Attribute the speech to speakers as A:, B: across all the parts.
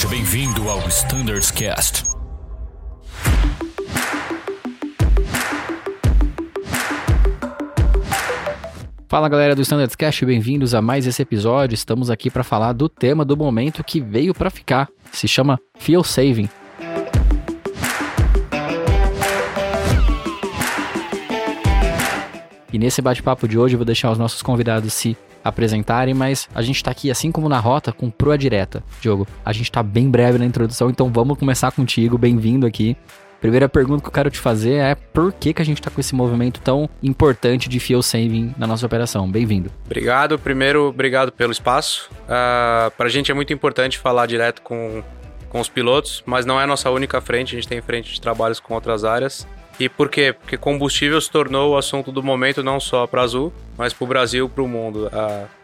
A: Seja bem-vindo ao Standards Cast.
B: Fala galera do Standards Cast, bem-vindos a mais esse episódio. Estamos aqui para falar do tema do momento que veio para ficar. Se chama Fuel Saving. Nesse bate-papo de hoje eu vou deixar os nossos convidados se apresentarem, mas a gente tá aqui, assim como na rota, com proa direta. Diogo, a gente tá bem breve na introdução, então vamos começar contigo. Bem-vindo aqui. Primeira pergunta que eu quero te fazer é por que, que a gente tá com esse movimento tão importante de fuel saving na nossa operação? Bem-vindo.
C: Obrigado. Primeiro, obrigado pelo espaço. Uh, pra gente é muito importante falar direto com, com os pilotos, mas não é a nossa única frente, a gente tem frente de trabalhos com outras áreas. E por quê? Porque combustível se tornou o assunto do momento não só para Azul, mas para o Brasil, para o mundo.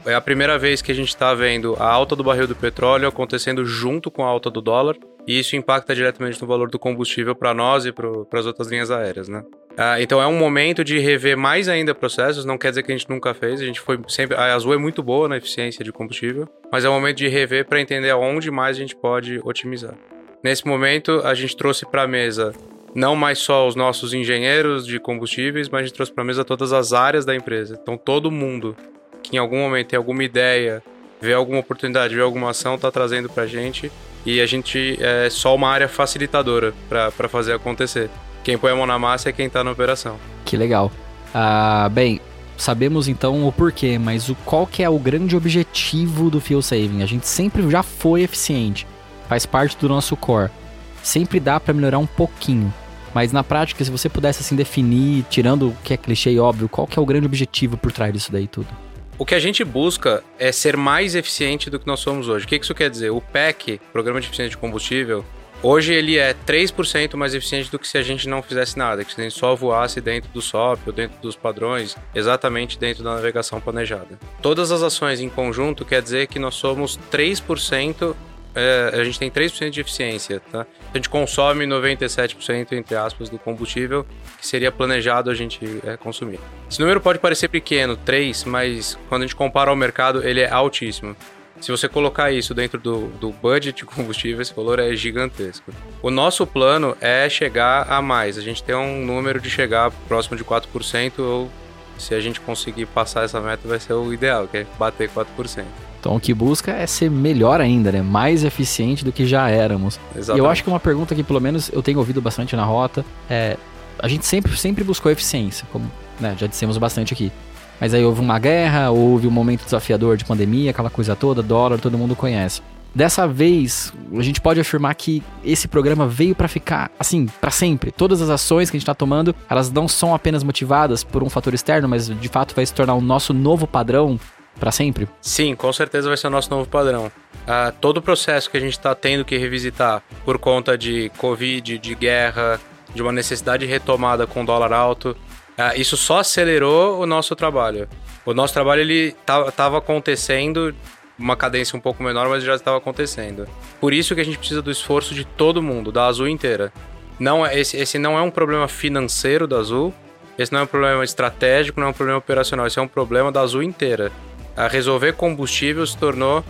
C: é a primeira vez que a gente está vendo a alta do barril do petróleo acontecendo junto com a alta do dólar, e isso impacta diretamente no valor do combustível para nós e para as outras linhas aéreas, né? Ah, então é um momento de rever mais ainda processos, não quer dizer que a gente nunca fez, a gente foi sempre. A Azul é muito boa na eficiência de combustível, mas é um momento de rever para entender aonde mais a gente pode otimizar. Nesse momento, a gente trouxe para a mesa não mais só os nossos engenheiros de combustíveis, mas a gente trouxe para a mesa todas as áreas da empresa. Então todo mundo que em algum momento tem alguma ideia, vê alguma oportunidade, vê alguma ação, está trazendo para a gente e a gente é só uma área facilitadora para fazer acontecer. Quem põe a mão na massa é quem está na operação.
B: Que legal. Ah, bem, sabemos então o porquê, mas o qual que é o grande objetivo do fuel saving? A gente sempre já foi eficiente, faz parte do nosso core. Sempre dá para melhorar um pouquinho. Mas na prática, se você pudesse assim definir, tirando o que é clichê óbvio, qual que é o grande objetivo por trás disso daí tudo?
C: O que a gente busca é ser mais eficiente do que nós somos hoje. O que isso quer dizer? O PEC, Programa de Eficiência de Combustível, hoje ele é 3% mais eficiente do que se a gente não fizesse nada, que se a gente só voasse dentro do SOP ou dentro dos padrões, exatamente dentro da navegação planejada. Todas as ações em conjunto quer dizer que nós somos 3% é, a gente tem 3% de eficiência, tá? A gente consome 97%, entre aspas, do combustível que seria planejado a gente é, consumir. Esse número pode parecer pequeno, 3, mas quando a gente compara ao mercado, ele é altíssimo. Se você colocar isso dentro do, do budget de combustível, esse valor é gigantesco. O nosso plano é chegar a mais. A gente tem um número de chegar próximo de 4%, ou se a gente conseguir passar essa meta, vai ser o ideal, que é bater 4%.
B: Então o que busca é ser melhor ainda, né? Mais eficiente do que já éramos. Exatamente. E eu acho que uma pergunta que pelo menos eu tenho ouvido bastante na rota é a gente sempre, sempre buscou eficiência, como né, já dissemos bastante aqui. Mas aí houve uma guerra, houve um momento desafiador de pandemia, aquela coisa toda, dólar, todo mundo conhece. Dessa vez, a gente pode afirmar que esse programa veio para ficar, assim, para sempre. Todas as ações que a gente está tomando, elas não são apenas motivadas por um fator externo, mas de fato vai se tornar o nosso novo padrão para sempre?
C: Sim, com certeza vai ser o nosso novo padrão. Uh, todo o processo que a gente está tendo que revisitar por conta de Covid, de guerra, de uma necessidade de retomada com dólar alto, uh, isso só acelerou o nosso trabalho. O nosso trabalho ele estava acontecendo uma cadência um pouco menor, mas já estava acontecendo. Por isso que a gente precisa do esforço de todo mundo, da Azul inteira. Não é, esse, esse não é um problema financeiro da Azul, esse não é um problema estratégico, não é um problema operacional, esse é um problema da Azul inteira a resolver combustível se tornou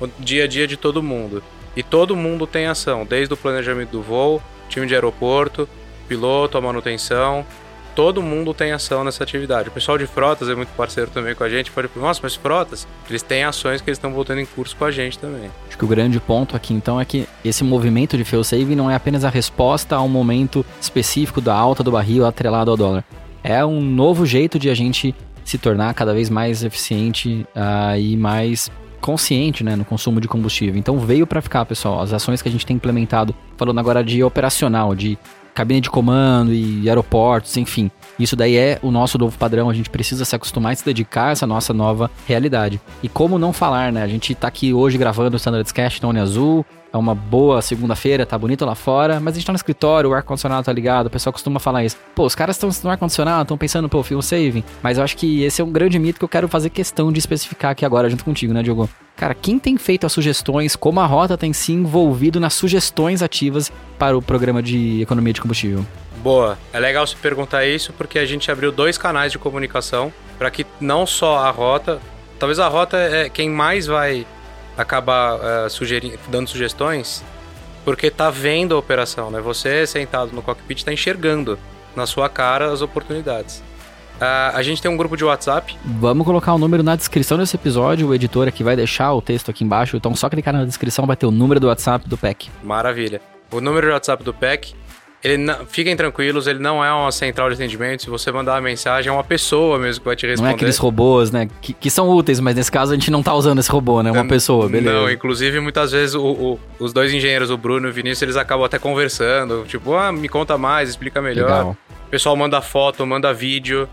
C: o dia a dia de todo mundo. E todo mundo tem ação, desde o planejamento do voo, time de aeroporto, piloto, a manutenção, todo mundo tem ação nessa atividade. O pessoal de frotas é muito parceiro também com a gente. Pode nossa, mas frotas, eles têm ações que eles estão voltando em curso com a gente também.
B: Acho que o grande ponto aqui então é que esse movimento de fuel saving não é apenas a resposta a um momento específico da alta do barril atrelado ao dólar. É um novo jeito de a gente se tornar cada vez mais eficiente uh, e mais consciente né, no consumo de combustível. Então veio para ficar, pessoal. As ações que a gente tem implementado, falando agora de operacional, de cabine de comando e aeroportos, enfim. Isso daí é o nosso novo padrão, a gente precisa se acostumar e se dedicar a essa nossa nova realidade. E como não falar, né? A gente tá aqui hoje gravando o Standards Cast Tony Azul, é uma boa segunda-feira, tá bonito lá fora, mas a gente tá no escritório, o ar-condicionado tá ligado, o pessoal costuma falar isso. Pô, os caras estão no ar-condicionado, estão pensando, pô, fuel saving. Mas eu acho que esse é um grande mito que eu quero fazer questão de especificar aqui agora junto contigo, né, Diogo? Cara, quem tem feito as sugestões, como a Rota tem se envolvido nas sugestões ativas para o programa de economia de combustível?
C: Boa. É legal você perguntar isso porque a gente abriu dois canais de comunicação para que não só a Rota, talvez a Rota é quem mais vai acaba uh, sugerindo, dando sugestões porque tá vendo a operação, né? Você sentado no cockpit está enxergando na sua cara as oportunidades. Uh, a gente tem um grupo de WhatsApp.
B: Vamos colocar o número na descrição desse episódio. O editor aqui vai deixar o texto aqui embaixo. Então, só clicar na descrição vai ter o número do WhatsApp do PEC.
C: Maravilha. O número do WhatsApp do PEC ele não, fiquem tranquilos, ele não é uma central de atendimento. Se você mandar uma mensagem, é uma pessoa mesmo que vai te responder.
B: Não é aqueles robôs, né? Que, que são úteis, mas nesse caso a gente não tá usando esse robô, né? Uma pessoa, beleza. Não,
C: inclusive muitas vezes o, o, os dois engenheiros, o Bruno e o Vinícius, eles acabam até conversando. Tipo, ah, me conta mais, explica melhor. Legal. O pessoal manda foto, manda vídeo,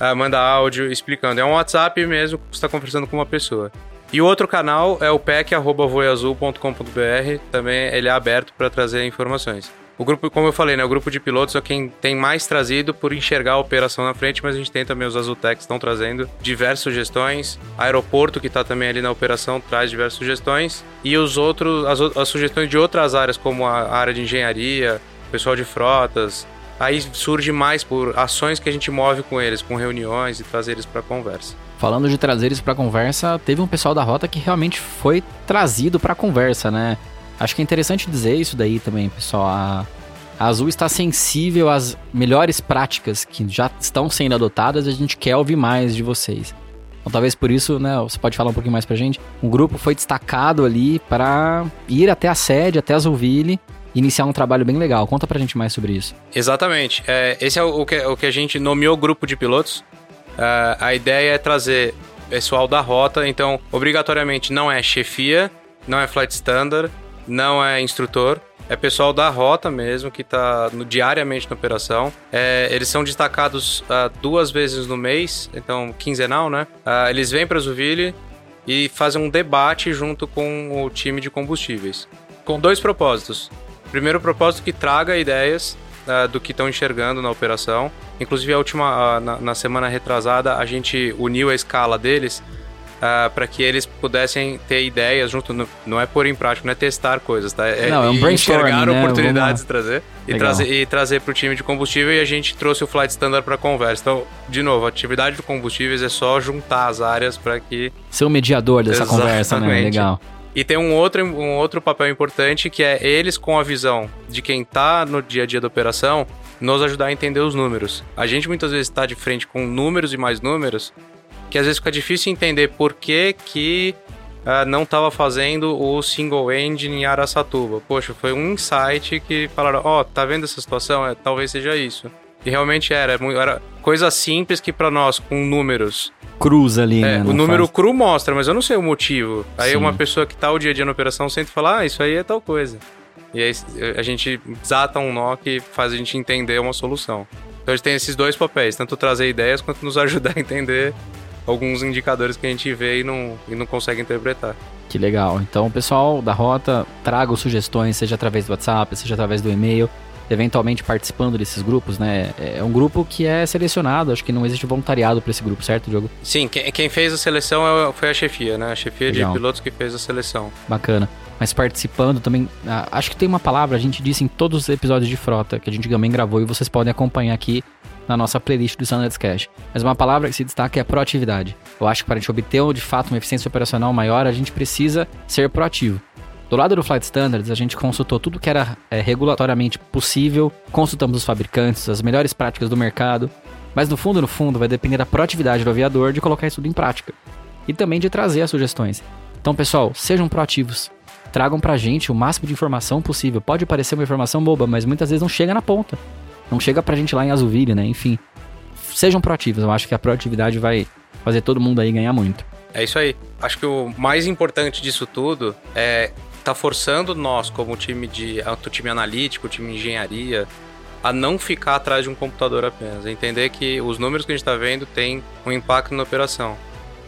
C: uh, manda áudio explicando. É um WhatsApp mesmo que você está conversando com uma pessoa. E o outro canal é o pec.voiazul.com.br. Também ele é aberto para trazer informações. O grupo, como eu falei, né, o grupo de pilotos é quem tem mais trazido por enxergar a operação na frente, mas a gente tem também os Azultecs estão trazendo diversas sugestões. Aeroporto, que está também ali na operação, traz diversas sugestões. E os outros, as, as sugestões de outras áreas, como a área de engenharia, pessoal de frotas, aí surge mais por ações que a gente move com eles, com reuniões e trazer eles para conversa.
B: Falando de trazer eles para conversa, teve um pessoal da rota que realmente foi trazido para conversa, né? Acho que é interessante dizer isso daí também, pessoal. A, Azul está sensível às melhores práticas que já estão sendo adotadas e a gente quer ouvir mais de vocês. Então, talvez por isso, né, você pode falar um pouquinho mais pra gente. Um grupo foi destacado ali para ir até a sede, até a Azulville, iniciar um trabalho bem legal. Conta pra gente mais sobre isso.
C: Exatamente. É, esse é o que, o que a gente nomeou grupo de pilotos. Uh, a ideia é trazer pessoal da rota, então, obrigatoriamente não é chefia, não é flight standard, não é instrutor, é pessoal da rota mesmo que está diariamente na operação. É, eles são destacados uh, duas vezes no mês, então quinzenal, né? Uh, eles vêm para Zuville e fazem um debate junto com o time de combustíveis, com dois propósitos. Primeiro propósito que traga ideias uh, do que estão enxergando na operação. Inclusive a última na, na semana retrasada a gente uniu a escala deles uh, ah, para que eles pudessem ter ideias junto. No, não é pôr em prática, não é testar coisas, tá?
B: É, não, é um brainstorming,
C: enxergar
B: né?
C: oportunidades e trazer. E trazer, e trazer para o time de combustível e a gente trouxe o Flight Standard para conversa. Então, de novo, a atividade de combustíveis é só juntar as áreas para que.
B: Ser o mediador dessa Exatamente. conversa, né? Legal.
C: E tem um outro, um outro papel importante que é eles com a visão de quem está no dia a dia da operação nos ajudar a entender os números. A gente muitas vezes está de frente com números e mais números que às vezes fica difícil entender por que, que uh, não estava fazendo o single engine em Aracatuba. Poxa, foi um insight que falaram, ó, oh, tá vendo essa situação? É, talvez seja isso. E realmente era, era coisa simples que para nós, com números...
B: Cruz ali,
C: é, né? O número faz. cru mostra, mas eu não sei o motivo. Aí Sim. uma pessoa que tá o dia a dia na operação sente falar, ah, isso aí é tal coisa. E aí a gente desata um nó que faz a gente entender uma solução. Então a gente tem esses dois papéis, tanto trazer ideias quanto nos ajudar a entender alguns indicadores que a gente vê e não, e não consegue interpretar.
B: Que legal. Então, pessoal da rota, traga sugestões, seja através do WhatsApp, seja através do e-mail, eventualmente participando desses grupos, né? É um grupo que é selecionado, acho que não existe voluntariado para esse grupo, certo, Diogo?
C: Sim, quem fez a seleção é foi a chefia, né? A chefia legal. de pilotos que fez a seleção.
B: Bacana. Mas participando também, ah, acho que tem uma palavra, a gente disse em todos os episódios de frota que a gente também gravou e vocês podem acompanhar aqui na nossa playlist do Standards Cash. Mas uma palavra que se destaca é proatividade. Eu acho que para a gente obter de fato uma eficiência operacional maior, a gente precisa ser proativo. Do lado do Flight Standards, a gente consultou tudo que era é, regulatoriamente possível, consultamos os fabricantes, as melhores práticas do mercado, mas no fundo, no fundo, vai depender da proatividade do aviador de colocar isso tudo em prática e também de trazer as sugestões. Então, pessoal, sejam proativos. Tragam pra gente o máximo de informação possível. Pode parecer uma informação boba, mas muitas vezes não chega na ponta. Não chega pra gente lá em Azulville, né? Enfim, sejam proativos. Eu acho que a proatividade vai fazer todo mundo aí ganhar muito.
C: É isso aí. Acho que o mais importante disso tudo é tá forçando nós, como time de time analítico, time de engenharia, a não ficar atrás de um computador apenas. Entender que os números que a gente está vendo têm um impacto na operação.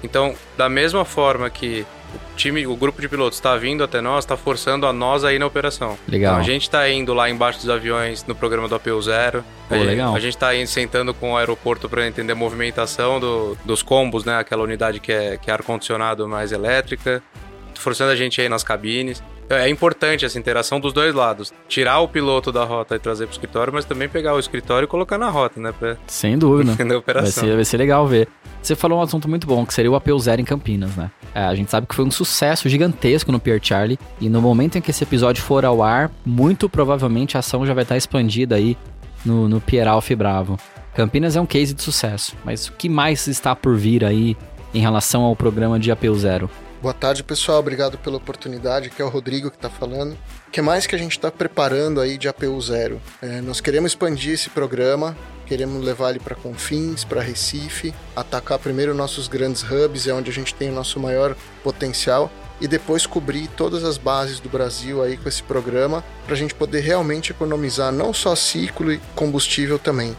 C: Então, da mesma forma que o time, o grupo de pilotos está vindo até nós, está forçando a nós aí na operação.
B: Legal.
C: Então, a gente está indo lá embaixo dos aviões no programa do APU Zero.
B: Pô, a, legal.
C: a gente está indo sentando com o aeroporto para entender a movimentação do, dos combos, né? Aquela unidade que é, que é ar-condicionado mais elétrica. Forçando a gente aí nas cabines. É importante essa interação dos dois lados. Tirar o piloto da rota e trazer para o escritório, mas também pegar o escritório e colocar na rota, né? Pra...
B: Sem dúvida.
C: na operação.
B: Vai ser, vai ser legal ver. Você falou um assunto muito bom, que seria o Apeu Zero em Campinas, né? É, a gente sabe que foi um sucesso gigantesco no Pier Charlie. E no momento em que esse episódio for ao ar, muito provavelmente a ação já vai estar expandida aí no, no Pier Alf Bravo. Campinas é um case de sucesso, mas o que mais está por vir aí em relação ao programa de Apeu Zero?
D: Boa tarde, pessoal. Obrigado pela oportunidade. Aqui é o Rodrigo que está falando. O que mais que a gente está preparando aí de APU Zero? É, nós queremos expandir esse programa, queremos levar ele para Confins, para Recife, atacar primeiro nossos grandes hubs, é onde a gente tem o nosso maior potencial, e depois cobrir todas as bases do Brasil aí com esse programa, para a gente poder realmente economizar não só ciclo e combustível também,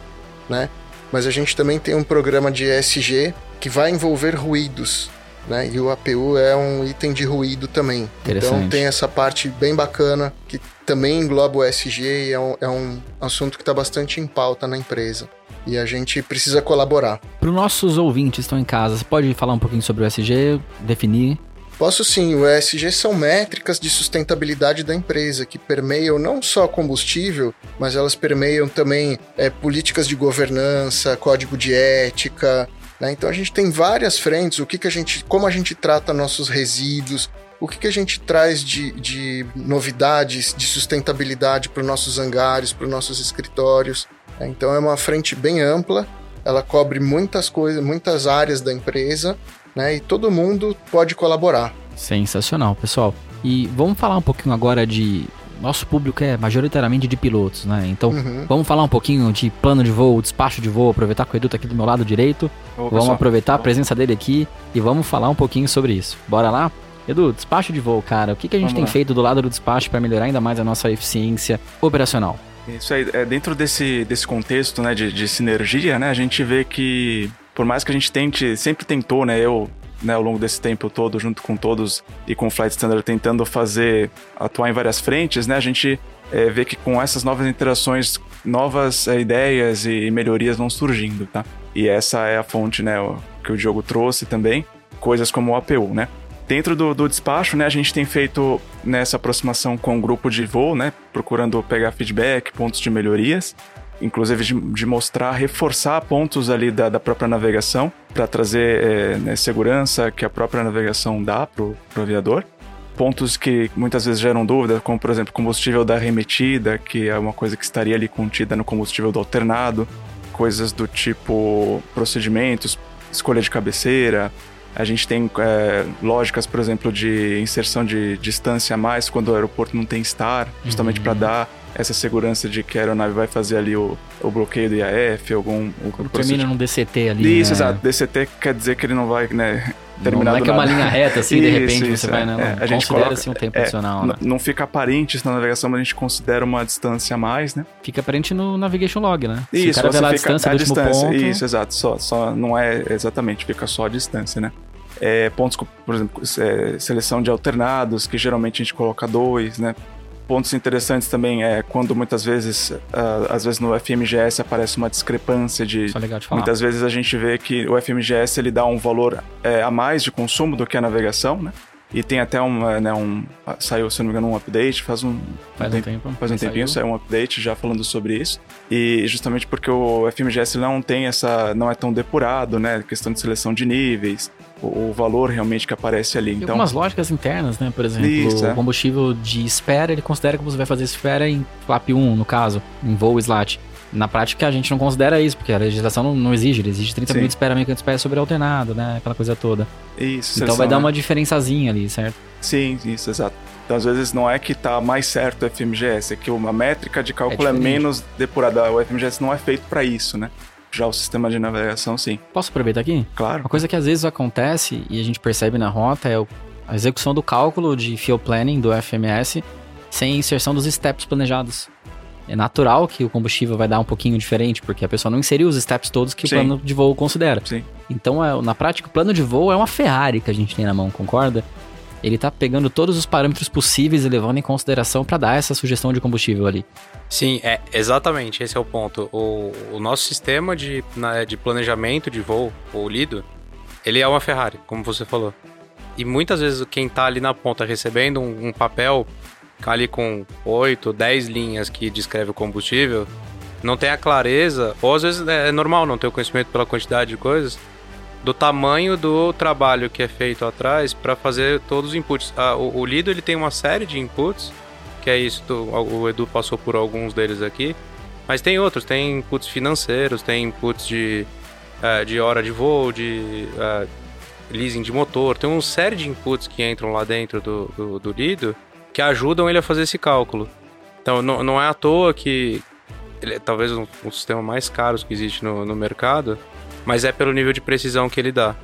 D: né? Mas a gente também tem um programa de ESG que vai envolver ruídos, né? E o APU é um item de ruído também. Então tem essa parte bem bacana que também engloba o SG e é um, é um assunto que está bastante em pauta na empresa. E a gente precisa colaborar.
B: Para os nossos ouvintes que estão em casa, você pode falar um pouquinho sobre o SG, definir?
D: Posso sim, o ESG são métricas de sustentabilidade da empresa que permeiam não só combustível, mas elas permeiam também é, políticas de governança, código de ética, né? Então a gente tem várias frentes, o que, que a gente, como a gente trata nossos resíduos, o que, que a gente traz de, de novidades de sustentabilidade para os nossos hangares, para os nossos escritórios. Né? Então é uma frente bem ampla, ela cobre muitas coisas, muitas áreas da empresa, né? E todo mundo pode colaborar.
B: Sensacional, pessoal. E vamos falar um pouquinho agora de nosso público é majoritariamente de pilotos, né? Então, uhum. vamos falar um pouquinho de plano de voo, despacho de voo, aproveitar que o Edu tá aqui do meu lado direito. Ô, vamos pessoal. aproveitar a presença dele aqui e vamos falar um pouquinho sobre isso. Bora lá? Edu, despacho de voo, cara. O que, que a gente vamos tem lá. feito do lado do despacho para melhorar ainda mais a nossa eficiência operacional?
E: Isso aí, é, dentro desse, desse contexto né, de, de sinergia, né, a gente vê que por mais que a gente tente, sempre tentou, né, eu né, ao longo desse tempo todo, junto com todos e com o Flight Standard tentando fazer, atuar em várias frentes, né, a gente é, vê que com essas novas interações, novas é, ideias e melhorias vão surgindo, tá? E essa é a fonte, né, que o Diogo trouxe também, coisas como o APU, né? Dentro do, do, despacho, né, a gente tem feito nessa aproximação com o grupo de voo, né, procurando pegar feedback, pontos de melhorias inclusive de, de mostrar, reforçar pontos ali da, da própria navegação para trazer é, né, segurança que a própria navegação dá para o aviador. Pontos que muitas vezes geram dúvida, como por exemplo combustível da remetida, que é uma coisa que estaria ali contida no combustível do alternado, coisas do tipo procedimentos, escolha de cabeceira, a gente tem é, lógicas, por exemplo, de inserção de distância a mais quando o aeroporto não tem estar, justamente uhum. para dar essa segurança de que a aeronave vai fazer ali o, o bloqueio do IAF, algum...
B: Quando termina num DCT ali,
E: Isso, né? exato. DCT quer dizer que ele não vai, né...
B: Terminar não é que é uma linha reta, assim, de repente isso, você é, vai, né? É, a gente coloca, assim um tempo é, adicional, né?
E: Não fica aparente isso na navegação, mas a gente considera uma distância a mais, né?
B: Fica aparente no navigation log, né?
E: Se isso, o cara você fica a distância a do distância, ponto... Isso, exato. Só, só não é exatamente, fica só a distância, né? É, pontos, por exemplo, é, seleção de alternados, que geralmente a gente coloca dois, né? Pontos interessantes também é quando muitas vezes, uh, às vezes no FMGS aparece uma discrepância de.
B: É legal de falar.
E: Muitas vezes a gente vê que o FMGS ele dá um valor é, a mais de consumo do que a navegação, né? E tem até um, né, um. Saiu, se não me engano, um update, faz um.
B: Faz um, tempo.
E: Faz um tempinho, saiu. saiu um update já falando sobre isso. E justamente porque o FMGS não tem essa. não é tão depurado, né? Questão de seleção de níveis, o, o valor realmente que aparece ali. Tem então,
B: algumas lógicas internas, né? Por exemplo, isso, o é. combustível de espera, ele considera que você vai fazer espera em flap 1, no caso, em voo slat. Na prática, a gente não considera isso, porque a legislação não, não exige, ele exige 30 Sim. minutos de espera mecânica de espera sobre alternado, né? Aquela coisa toda.
E: Isso,
B: Então vai dar uma diferençazinha ali, certo?
E: Sim, isso, exato. Então, às vezes, não é que tá mais certo o FMGS, é que uma métrica de cálculo é, é menos depurada. O FMGS não é feito para isso, né? Já o sistema de navegação, sim.
B: Posso aproveitar aqui?
E: Claro.
B: Uma coisa que às vezes acontece e a gente percebe na rota é a execução do cálculo de fuel planning do FMS sem inserção dos steps planejados é natural que o combustível vai dar um pouquinho diferente, porque a pessoa não inseriu os steps todos que Sim. o plano de voo considera.
E: Sim.
B: Então, é, na prática, o plano de voo é uma Ferrari que a gente tem na mão, concorda? Ele tá pegando todos os parâmetros possíveis e levando em consideração para dar essa sugestão de combustível ali.
C: Sim, é exatamente, esse é o ponto. O, o nosso sistema de, na, de planejamento de voo, o Lido, ele é uma Ferrari, como você falou. e muitas vezes quem tá ali na ponta recebendo um, um papel ali com 8, 10 linhas que descreve o combustível, não tem a clareza, ou às vezes é normal não ter o conhecimento pela quantidade de coisas, do tamanho do trabalho que é feito atrás para fazer todos os inputs. Ah, o, o, Lido ele tem uma série de inputs, que é isso, do, o Edu passou por alguns deles aqui, mas tem outros, tem inputs financeiros, tem inputs de, uh, de hora de voo, de uh, leasing de motor, tem uma série de inputs que entram lá dentro do, do, do Lido que ajudam ele a fazer esse cálculo. Então não, não é à toa que ele é talvez um, um sistema mais caro que existe no, no mercado, mas é pelo nível de precisão que ele dá.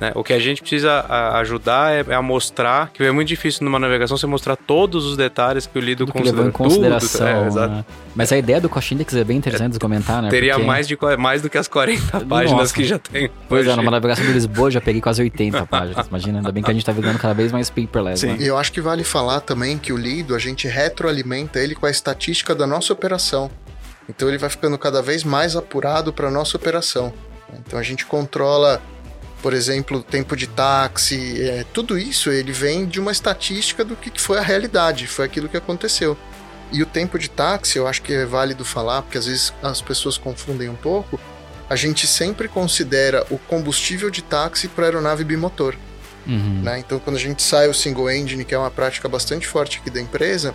C: Né? O que a gente precisa ajudar é, é, a mostrar, que é muito difícil numa navegação você mostrar todos os detalhes que o Lido
B: considera. levou em consideração. Tudo, é, né? Mas a ideia do Cost Index é bem interessante de comentar, né?
C: Teria Porque... mais, de, mais do que as 40 páginas Nossa. que já tem.
B: Pois é, numa navegação de Lisboa já peguei quase 80 páginas. Imagina, ainda bem que a gente tá vendo cada vez mais paperless.
D: Sim. Né? E eu acho que vale falar também que o Lido, a gente retroalimenta ele com a estatística da nossa operação. Então ele vai ficando cada vez mais apurado para nossa operação. Então a gente controla por exemplo, tempo de táxi, é, tudo isso ele vem de uma estatística do que foi a realidade, foi aquilo que aconteceu. E o tempo de táxi, eu acho que é válido falar, porque às vezes as pessoas confundem um pouco. A gente sempre considera o combustível de táxi para aeronave bimotor. Uhum. Né? Então, quando a gente sai o single engine, que é uma prática bastante forte aqui da empresa,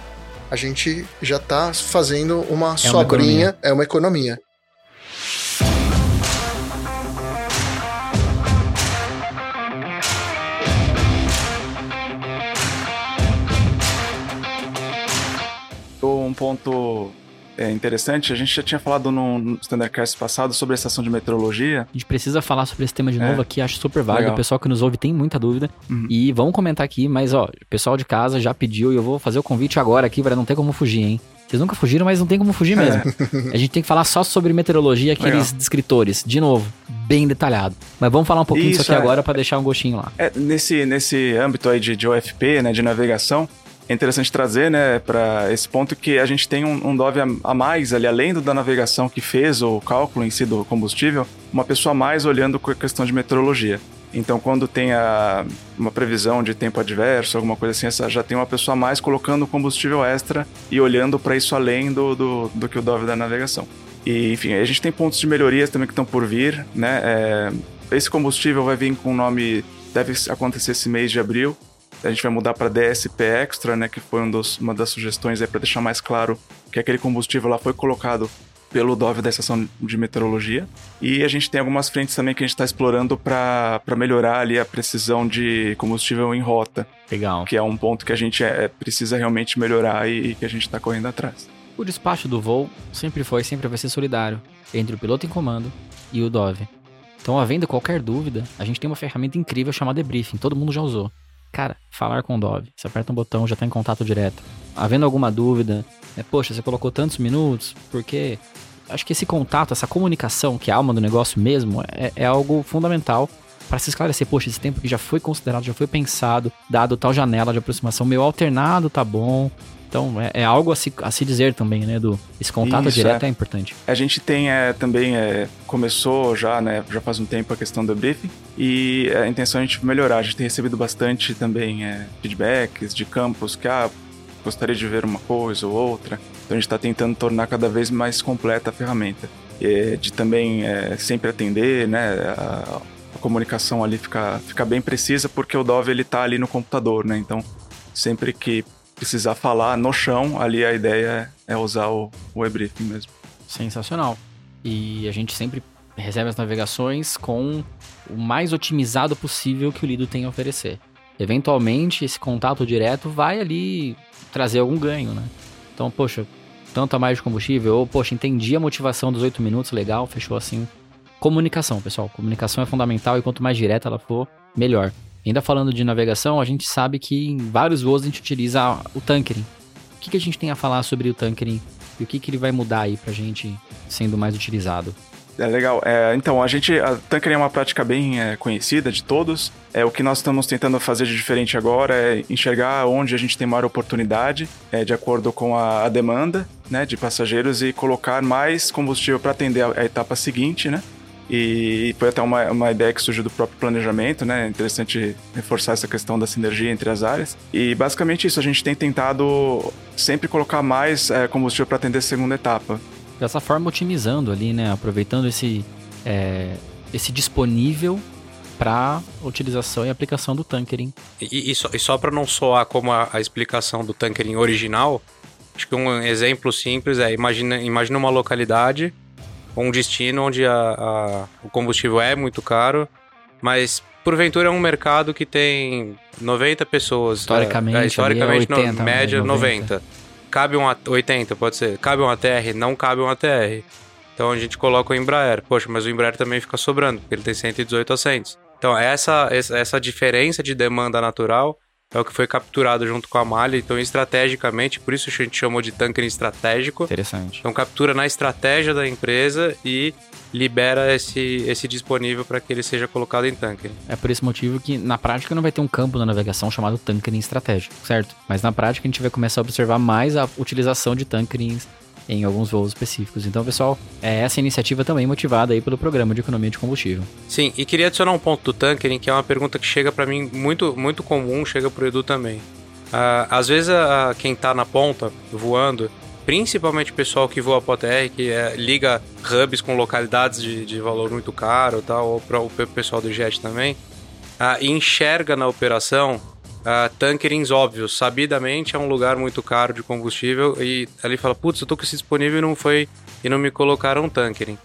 D: a gente já está fazendo uma é sobrinha, uma é uma economia.
E: Um ponto é, interessante, a gente já tinha falado no Standardcast passado sobre a estação de meteorologia.
B: A gente precisa falar sobre esse tema de novo é. aqui, acho super válido. Legal. O pessoal que nos ouve tem muita dúvida. Uhum. E vamos comentar aqui, mas ó, o pessoal de casa já pediu e eu vou fazer o convite agora aqui para não ter como fugir, hein? Vocês nunca fugiram, mas não tem como fugir mesmo. É. A gente tem que falar só sobre meteorologia, aqueles Legal. descritores. De novo, bem detalhado. Mas vamos falar um pouquinho Isso, disso aqui é. agora para deixar um gostinho lá.
E: É, nesse, nesse âmbito aí de, de OFP, né, de navegação, é interessante trazer, né, para esse ponto que a gente tem um, um Dove a, a, mais ali, além do da navegação que fez o cálculo em si do combustível, uma pessoa a mais olhando com a questão de meteorologia. Então, quando tem a, uma previsão de tempo adverso, alguma coisa assim, já tem uma pessoa a mais colocando combustível extra e olhando para isso além do, do, do, que o Dove da navegação. E, enfim, a gente tem pontos de melhorias também que estão por vir, né? É, esse combustível vai vir com o nome, deve acontecer esse mês de abril, a gente vai mudar para DSP Extra, né, que foi um dos, uma das sugestões para deixar mais claro que aquele combustível lá foi colocado pelo Dove da estação de meteorologia. E a gente tem algumas frentes também que a gente está explorando para melhorar ali a precisão de combustível em rota.
B: Legal.
E: Que é um ponto que a gente é, precisa realmente melhorar e, e que a gente está correndo atrás.
B: O despacho do voo sempre foi, sempre vai ser solidário entre o piloto em comando e o Dove. Então, havendo qualquer dúvida, a gente tem uma ferramenta incrível chamada Debriefing, todo mundo já usou. Cara, falar com o Dove. Você aperta um botão, já está em contato direto. Havendo alguma dúvida, é, poxa, você colocou tantos minutos, porque acho que esse contato, essa comunicação, que é a alma do negócio mesmo, é, é algo fundamental para se esclarecer. Poxa, esse tempo que já foi considerado, já foi pensado, dado tal janela de aproximação, meu alternado tá bom, então, é, é, algo a se, a se dizer também, né, Edu? Esse contato Isso, direto é. é. importante.
E: A gente tem é, também, é, começou já, né, já faz um tempo a questão do briefing, e a intenção é a gente melhorar. A gente tem recebido bastante também é, feedbacks de campos que, ah, gostaria de ver uma coisa ou outra. Então, a gente está tentando tornar cada vez mais completa a ferramenta. E, de também é, sempre atender, né, a, a comunicação ali ficar fica bem precisa, porque o Dove ele tá ali no computador, né? Então, sempre que precisar falar no chão, ali a ideia é usar o, o e-briefing mesmo.
B: Sensacional. E a gente sempre recebe as navegações com o mais otimizado possível que o Lido tem a oferecer. Eventualmente, esse contato direto vai ali trazer algum ganho, né? Então, poxa, tanto a mais de combustível, ou, poxa, entendi a motivação dos oito minutos, legal, fechou assim. Comunicação, pessoal. Comunicação é fundamental e quanto mais direta ela for, melhor. Ainda falando de navegação, a gente sabe que em vários voos a gente utiliza o tankering. O que, que a gente tem a falar sobre o tankering e o que, que ele vai mudar aí pra gente sendo mais utilizado?
E: É legal. É, então, a gente. A tankering é uma prática bem é, conhecida de todos. É, o que nós estamos tentando fazer de diferente agora é enxergar onde a gente tem maior oportunidade, é, de acordo com a, a demanda né, de passageiros, e colocar mais combustível para atender a, a etapa seguinte, né? E foi até uma, uma ideia que surgiu do próprio planejamento, né? É interessante reforçar essa questão da sinergia entre as áreas. E basicamente isso, a gente tem tentado sempre colocar mais é, combustível para atender a segunda etapa.
B: Dessa forma, otimizando ali, né? Aproveitando esse, é, esse disponível para utilização e aplicação do tankering.
C: E, e só, só para não soar como a, a, explicação do tankering original, acho que um exemplo simples é imagina, imagina uma localidade um destino onde a, a, o combustível é muito caro, mas porventura é um mercado que tem 90 pessoas.
B: Historicamente, é,
C: é, historicamente 80, no, média 90. 90. Cabe um 80, pode ser. Cabe um ATR, não cabe um ATR. Então a gente coloca o Embraer. Poxa, mas o Embraer também fica sobrando, porque ele tem 118 assentos. Então essa, essa diferença de demanda natural é o que foi capturado junto com a malha, então estrategicamente, por isso a gente chamou de tanker estratégico.
B: Interessante.
C: Então captura na estratégia da empresa e libera esse, esse disponível para que ele seja colocado em tanker.
B: É por esse motivo que na prática não vai ter um campo na navegação chamado tankering estratégico, certo? Mas na prática a gente vai começar a observar mais a utilização de tankerings em alguns voos específicos. Então, pessoal, é essa iniciativa também motivada aí pelo programa de economia de combustível.
C: Sim, e queria adicionar um ponto do tankering, que é uma pergunta que chega para mim muito, muito comum, chega pro Edu também. Uh, às vezes, uh, quem tá na ponta, voando, principalmente o pessoal que voa POTR, que é, liga hubs com localidades de, de valor muito caro, tal, ou para o pessoal do jet também, uh, enxerga na operação uh, tankerings óbvios. Sabidamente é um lugar muito caro de combustível e ali fala, putz, eu tô com esse disponível e não foi e não me colocaram um tankering.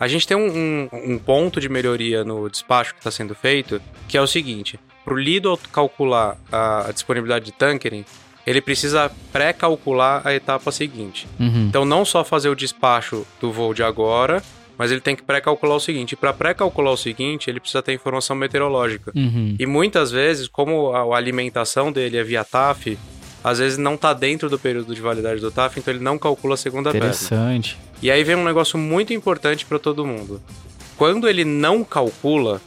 C: A gente tem um, um, um ponto de melhoria no despacho que está sendo feito, que é o seguinte: para o Lido calcular a, a, disponibilidade de tankering, ele precisa pré-calcular a etapa seguinte.
B: Uhum.
C: Então, não só fazer o despacho do voo de agora, mas ele tem que pré-calcular o seguinte. Para pré-calcular o seguinte, ele precisa ter informação meteorológica.
B: Uhum.
C: E muitas vezes, como a, alimentação dele é via TAF, às vezes não está dentro do período de validade do TAF, então ele não calcula a segunda
B: Interessante.
C: Perna. E aí vem um negócio muito importante para todo mundo. Quando ele não calcula,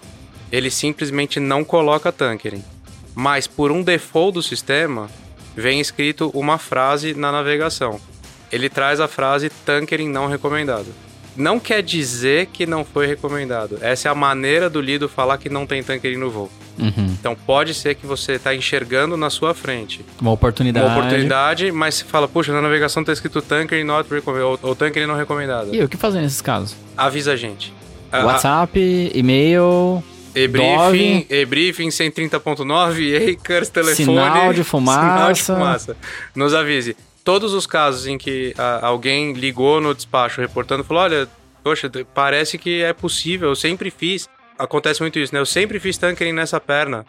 C: ele simplesmente não coloca tankering. Mas por um default do sistema, vem escrito uma frase na navegação. Ele traz a frase tankering não recomendado não quer dizer que não foi recomendado. Essa é a maneira do Lido falar que não tem tankering no voo.
B: Uhum.
C: Então pode ser que você está enxergando na sua frente
B: uma oportunidade,
C: uma oportunidade, mas você fala, puxa, na navegação está escrito tankering not recommended ou, tankering não recomendado.
B: E o que fazer nesses casos?
C: Avisa a gente.
B: WhatsApp, e-mail,
C: e-briefing, e-briefing 130.9, Acres, telefone.
B: Sinal de fumaça.
C: Sinal de fumaça. Nos avise todos os casos em que a, alguém ligou no despacho reportando, falou: olha, poxa, parece que é possível, eu sempre fiz. Acontece muito isso, né? Eu sempre fiz tankering nessa perna,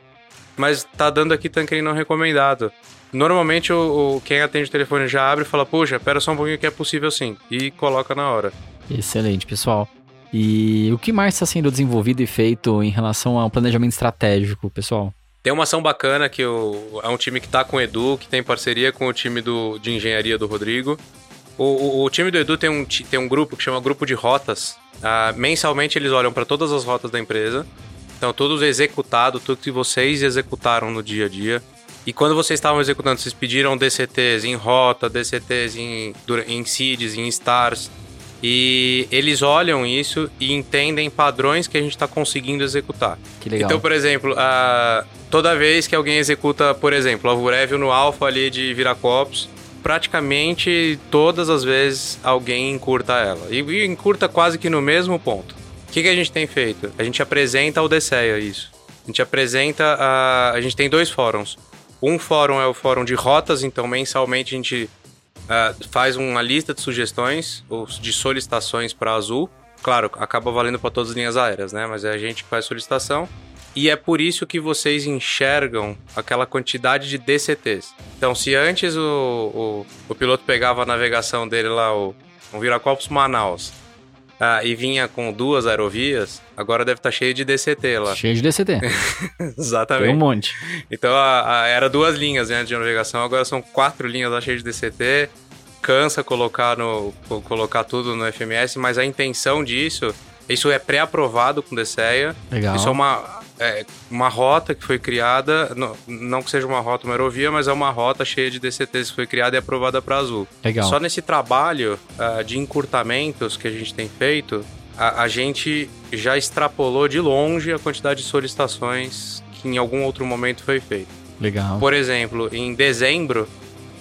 C: mas tá dando aqui tankering não recomendado. Normalmente o, o, quem atende o telefone já abre e fala: Puxa, pera só um pouquinho que é possível sim. E coloca na hora.
B: Excelente, pessoal. E o que mais está sendo desenvolvido e feito em relação ao planejamento estratégico, pessoal?
C: Tem uma ação bacana que o, é um time que está com o Edu, que tem parceria com o time do, de engenharia do Rodrigo. O, o, o time do Edu tem um, tem um grupo que chama Grupo de Rotas. Ah, mensalmente eles olham para todas as rotas da empresa. Então, tudo executado, tudo que vocês executaram no dia a dia. E quando vocês estavam executando, vocês pediram DCTs em rota, DCTs em, em seeds, em stars. E eles olham isso e entendem padrões que a gente está conseguindo executar.
B: Que legal.
C: Então, por exemplo, toda vez que alguém executa, por exemplo, a Vurev no alfa ali de Viracopos, praticamente todas as vezes alguém encurta ela. E, e encurta quase que no mesmo ponto. O que, que a gente tem feito? A gente apresenta ao Odesseia isso. A gente apresenta a... A gente tem dois fóruns. Um fórum é o fórum de rotas, então mensalmente a gente uh, faz uma lista de sugestões ou de solicitações para Azul. Claro, acaba valendo para todas as linhas aéreas, né? Mas é a gente que faz solicitação. E é por isso que vocês enxergam aquela quantidade de DCTs. Então, se antes o, o, o piloto pegava a navegação dele lá, o, o Viracopos Manaus, ah, e vinha com duas aerovias, agora deve estar tá cheio de DCT lá.
B: Cheio de DCT.
C: Exatamente.
B: Tem um monte.
C: Então a, a, era duas linhas né, de navegação, agora são quatro linhas lá cheias de DCT. Cansa colocar, no, colocar tudo no FMS, mas a intenção disso, isso é pré-aprovado com DCEA.
B: Legal.
C: Isso é uma, é, uma rota que foi criada, não, não, que seja uma rota, uma aerovia, mas é uma rota cheia de DCTs que foi criada e aprovada para Azul.
B: Legal.
C: Só nesse trabalho uh, de encurtamentos que a gente tem feito, a, a gente já extrapolou de longe a quantidade de solicitações que em algum outro momento foi feita.
B: Legal.
C: Por exemplo, em dezembro,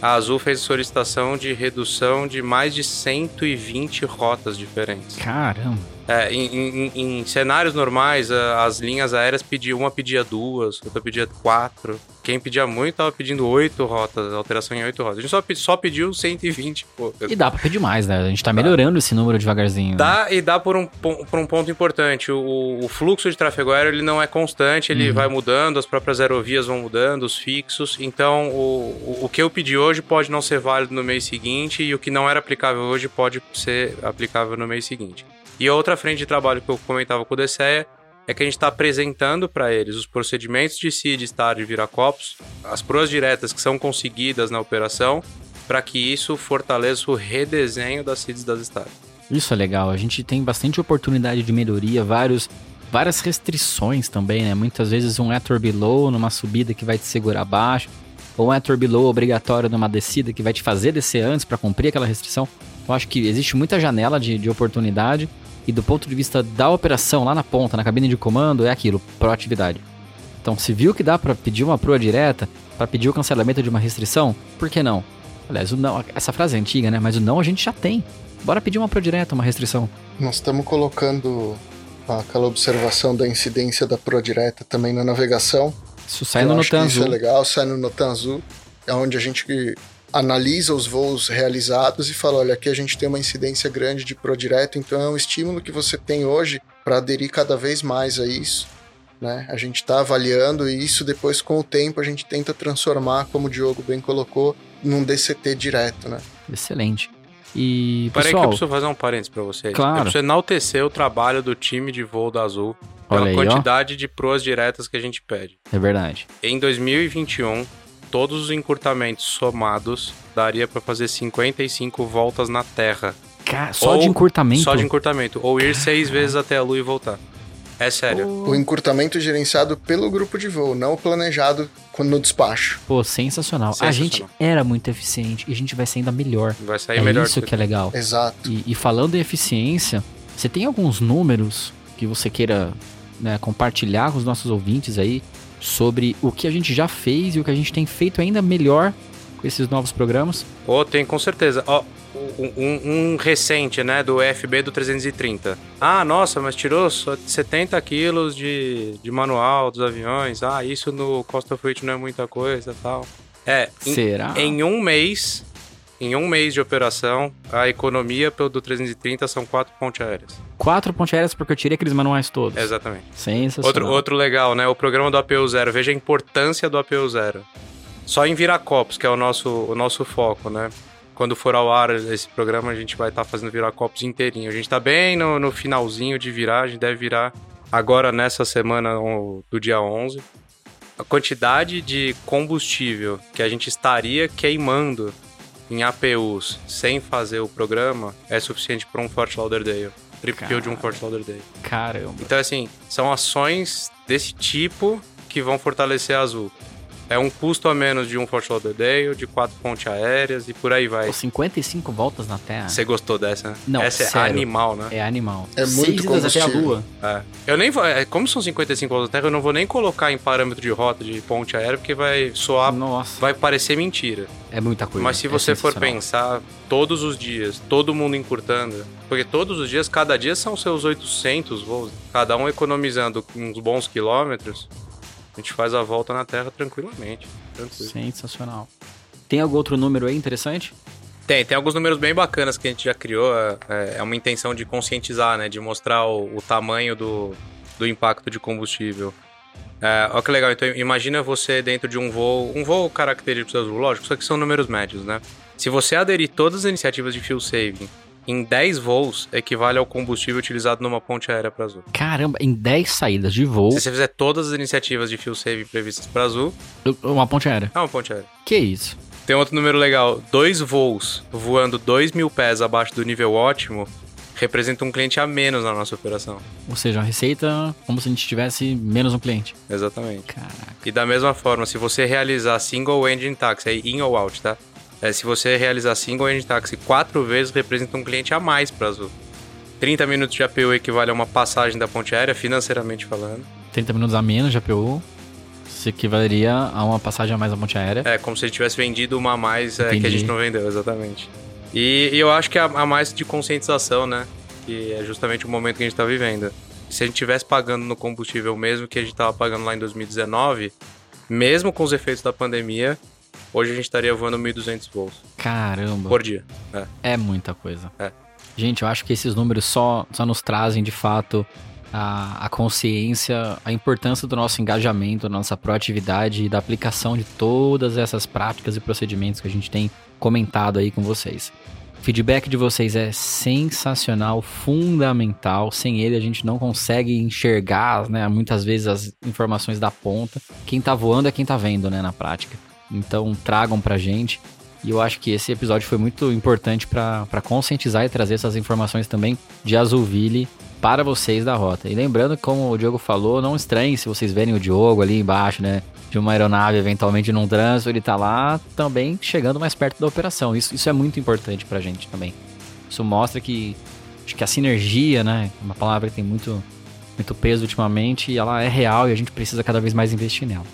C: a Azul fez solicitação de redução de mais de 120 rotas diferentes.
B: Caramba.
C: É, em, em- em cenários normais, as linhas aéreas pediam, uma pedia duas, outra pedia quatro. Quem pedia muito tava pedindo oito rotas, alteração em oito rotas. A gente só, só pediu 120 e poucas.
B: E dá pra pedir mais, né? A gente tá melhorando esse número devagarzinho. né?
C: Dá e dá por um, por um ponto importante. O, o fluxo de tráfego aéreo ele não é constante, ele vai mudando, as próprias aerovias vão mudando, os fixos. Então, o, o, que eu pedi hoje pode não ser válido no mês seguinte e o que não era aplicável hoje pode ser aplicável no mês seguinte. E outra frente de trabalho que eu comentava com o DCE é que a gente está apresentando para eles os procedimentos de seed, start e viracopos, as proas diretas que são conseguidas na operação, para que isso fortaleça o redesenho das seeds das starts.
B: Isso é legal. A gente tem bastante oportunidade de melhoria, vários, várias restrições também, né? Muitas vezes um Ether Below numa subida que vai te segurar abaixo, ou um Ether Below obrigatório numa descida que vai te fazer descer antes para cumprir aquela restrição. Eu acho que existe muita janela de, de oportunidade e do ponto de vista da operação, lá na ponta, na cabine de comando, é aquilo, proatividade. Então, se viu que dá para pedir uma proa direta, para pedir o cancelamento de uma restrição, por que não? Aliás, o não, essa frase é antiga, né? Mas o não a gente já tem. Bora pedir uma proa direta, uma restrição.
D: Nós estamos colocando aquela observação da incidência da Pro Direta também na navegação.
B: Isso sai no
D: Eu que
B: Notan
D: Isso é
B: Azul.
D: legal, sai no Notan Azul, é onde a gente analisa os voos realizados e fala, olha, aqui a gente tem uma incidência grande de Pro Direto, então é um estímulo que você tem hoje para aderir cada vez mais a isso. Né? A gente está avaliando e isso depois, com o tempo, a gente tenta transformar, como o Diogo bem colocou, num DCT direto, né?
B: Excelente. E,
C: Peraí que eu
B: pessoal,
C: preciso fazer um parênteses pra vocês.
B: Claro.
C: Eu preciso enaltecer o trabalho do time de voo da Azul
B: Olha
C: pela
B: aí, ó.
C: quantidade de proas diretas que a gente pede.
B: é verdade.
C: Em 2021, todos os encurtamentos somados daria pra fazer 55 voltas na Terra.
B: Ca- Só
C: Ou-
B: de encurtamento.
C: Só de encurtamento. Ou ir seis vezes até a Lua e voltar. É sério.
D: O encurtamento gerenciado pelo grupo de voo, não o planejado quando no despacho.
B: Pô, sensacional. A
C: Sensacional.
B: gente era muito eficiente e a gente vai ser ainda melhor.
C: Vai sair
B: é
C: melhor.
B: isso que é legal.
D: Exato.
B: E, e falando em eficiência, você tem alguns números que você queira né, compartilhar com os nossos ouvintes aí sobre o que a gente já fez e o que a gente tem feito ainda melhor com esses novos programas?
C: Oh, tem com certeza. Ó, um, um- recente, né, do FB do 330. Ah, nossa, mas tirou só 70 quilos de, de manual dos aviões. Ah, isso no Costa Freight não é muita coisa tal. É, em,
B: Será?
C: em um mês, em um mês de operação, a economia do 330 são quatro pontes aéreas.
B: Quatro ponte aéreas porque eu tirei aqueles manuais todos.
C: Exatamente.
B: Sensacional.
C: Outro, outro legal, né? O programa do APU Zero. Veja a importância do APU Zero. Só em Viracopos, que é o nosso, o nosso foco, né? Quando for ao ar esse programa, a gente vai estar fazendo Viracopos inteirinho. A gente tá bem no, no finalzinho de viragem, deve virar agora nessa semana do dia 11. A quantidade de combustível que a gente estaria queimando em APUs sem fazer o programa é suficiente para um Fort Lauderdale. Trip kill de um Fort Lauderdale.
B: Caramba.
C: Então, assim, são ações desse tipo que vão fortalecer a Azul. É um custo a menos de um Fort Lauderdale, de quatro pontes aéreas e por aí vai.
B: Pô, 55 voltas na Terra.
C: Você gostou dessa, né?
B: Não,
C: Essa
B: sério.
C: é animal, né?
B: É animal.
D: É muito
B: Seis idas até a. Lua.
C: É. Eu nem vou. é, Como são 55 voltas na Terra, eu não vou nem colocar em parâmetro de rota de ponte aérea, porque vai soar.
B: Nossa,
C: Vai parecer mentira.
B: é muita coisa.
C: Mas se
B: É
C: você for pensar todos os dias, todo mundo encurtando, porque todos os dias, cada dia são seus 800 voos, cada um economizando uns bons quilômetros, a gente faz a volta na Terra tranquilamente. Tranquilo.
B: Sensacional. Tem algum outro número aí interessante?
C: Tem, tem alguns números bem bacanas que a gente já criou. É, é uma intenção de conscientizar, né? De mostrar o, o tamanho do, do impacto de combustível. É, olha que legal, então imagina você dentro de um voo, um voo característico lógico, só que são números médios, né? Se você aderir todas as iniciativas de fuel saving em 10 voos, equivale ao combustível utilizado numa ponte aérea para Azul.
B: Caramba, em 10 saídas de voo,
C: Se você fizer todas as iniciativas de fuel saving previstas para Azul,
B: uma ponte aérea.
C: é uma ponte aérea.
B: Que isso?
C: Tem outro número legal. Dois voos voando 2 mil pés abaixo do nível ótimo representa um cliente a menos na nossa operação.
B: Ou seja, uma receita como se a gente tivesse menos um cliente.
C: Exatamente.
B: Caraca.
C: E da mesma forma, se você realizar single engine taxi, aí in ou out, tá? É, se você realizar single engine taxi quatro vezes, representa um cliente a mais para Azul. 30 minutos de APU equivale a uma passagem da ponte aérea, financeiramente falando.
B: 30 minutos a menos de APU se equivaleria a uma passagem a mais da ponte aérea.
C: É, como se gente tivesse vendido uma a mais é, que a gente não vendeu, exatamente. E, e eu acho que a, a, mais de conscientização, né? Que é justamente o momento que a gente está vivendo. Se a gente tivesse pagando no combustível mesmo que a gente estava pagando lá em 2019, mesmo com os efeitos da pandemia, hoje a gente estaria voando 1.200 voos.
B: Caramba.
C: Por dia.
B: É, é muita coisa.
C: É.
B: Gente, eu acho que esses números só, só nos trazem, de fato, a, a, consciência, a importância do nosso engajamento, da nossa proatividade e da aplicação de todas essas práticas e procedimentos que a gente tem comentado aí com vocês. O feedback de vocês é sensacional, fundamental. Sem ele a gente não consegue enxergar, né, muitas vezes as informações da ponta. Quem tá voando é quem tá vendo, né, na prática. Então tragam pra gente. E eu acho que esse episódio foi muito importante para conscientizar e trazer essas informações também de Azulville para vocês da rota. E lembrando, como o Diogo falou, não estranhe se vocês verem o Diogo ali embaixo, né? De uma aeronave, eventualmente num trânsito, ele tá lá também chegando mais perto da operação. Isso, isso é muito importante pra gente também. Isso mostra que acho que a sinergia, né? Uma palavra que tem muito, muito peso ultimamente, e ela é real e a gente precisa cada vez mais investir nela.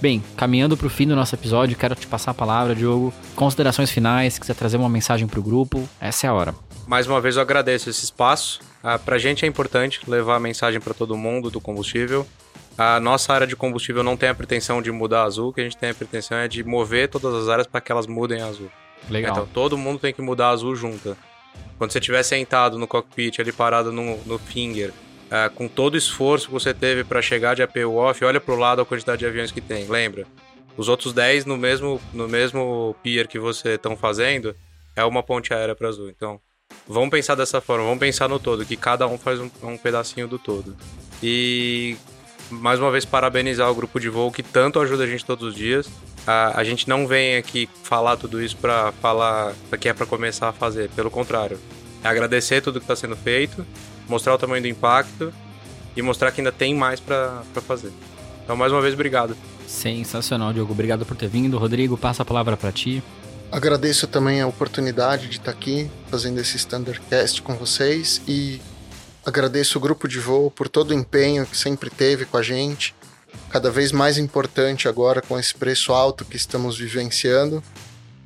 B: Bem, caminhando para o fim do nosso episódio, quero te passar a palavra, Diogo. Considerações finais, se quiser trazer uma mensagem para o grupo, essa é a hora.
C: Mais uma vez eu agradeço esse espaço. Ah, para a gente é importante levar a mensagem para todo mundo do combustível. A nossa área de combustível não tem a pretensão de mudar a azul, o que a gente tem a pretensão é de mover todas as áreas para que elas mudem a azul.
B: Legal.
C: Então todo mundo tem que mudar a azul junto. Quando você estiver sentado no cockpit, ali parado no, no finger, é, com todo o esforço que você teve para chegar de APU off, olha para o lado a quantidade de aviões que tem, lembra? Os outros 10 no mesmo, no mesmo pier que você estão fazendo é uma ponte aérea para azul. Então, vamos pensar dessa forma, vamos pensar no todo, que cada um faz um, um pedacinho do todo. E mais uma vez parabenizar o grupo de voo que tanto ajuda a gente todos os dias. A, a gente não vem aqui falar tudo isso para falar que é para começar a fazer, pelo contrário. É agradecer tudo que está sendo feito mostrar o tamanho do impacto e mostrar que ainda tem mais para fazer. Então, mais uma vez, obrigado.
B: Sensacional, Diogo. Obrigado por ter vindo. Rodrigo, passa a palavra para ti.
D: Agradeço também a oportunidade de estar aqui fazendo esse Standardcast com vocês e agradeço o grupo de voo por todo o empenho que sempre teve com a gente. Cada vez mais importante agora com esse preço alto que estamos vivenciando.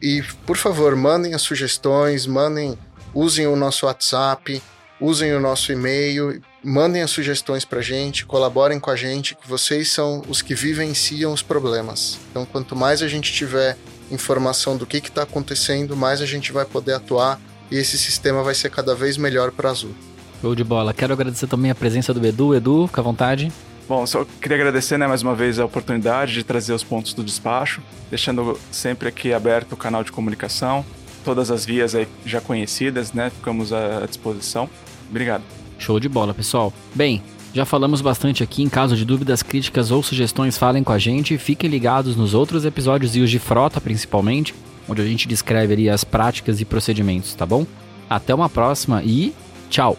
D: E, por favor, mandem as sugestões, mandem, usem o nosso WhatsApp, usem o nosso e-mail, mandem as sugestões para a gente, colaborem com a gente, que vocês são os que vivenciam os problemas. Então, quanto mais a gente tiver informação do que está acontecendo, mais a gente vai poder atuar e esse sistema vai ser cada vez melhor para Azul.
B: Show de bola. Quero agradecer também a presença do Edu. Edu, fica à vontade.
E: Bom, só queria agradecer né, mais uma vez a oportunidade de trazer os pontos do despacho, deixando sempre aqui aberto o canal de comunicação, todas as vias aí já conhecidas, né? Ficamos à disposição. Obrigado.
B: Show de bola, pessoal. Bem, já falamos bastante aqui. Em caso de dúvidas, críticas ou sugestões, falem com a gente. Fiquem ligados nos outros episódios e os de frota, principalmente, onde a gente descreve ali as práticas e procedimentos, tá bom? Até uma próxima e tchau!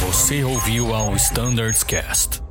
A: Você ouviu ao Standards Cast.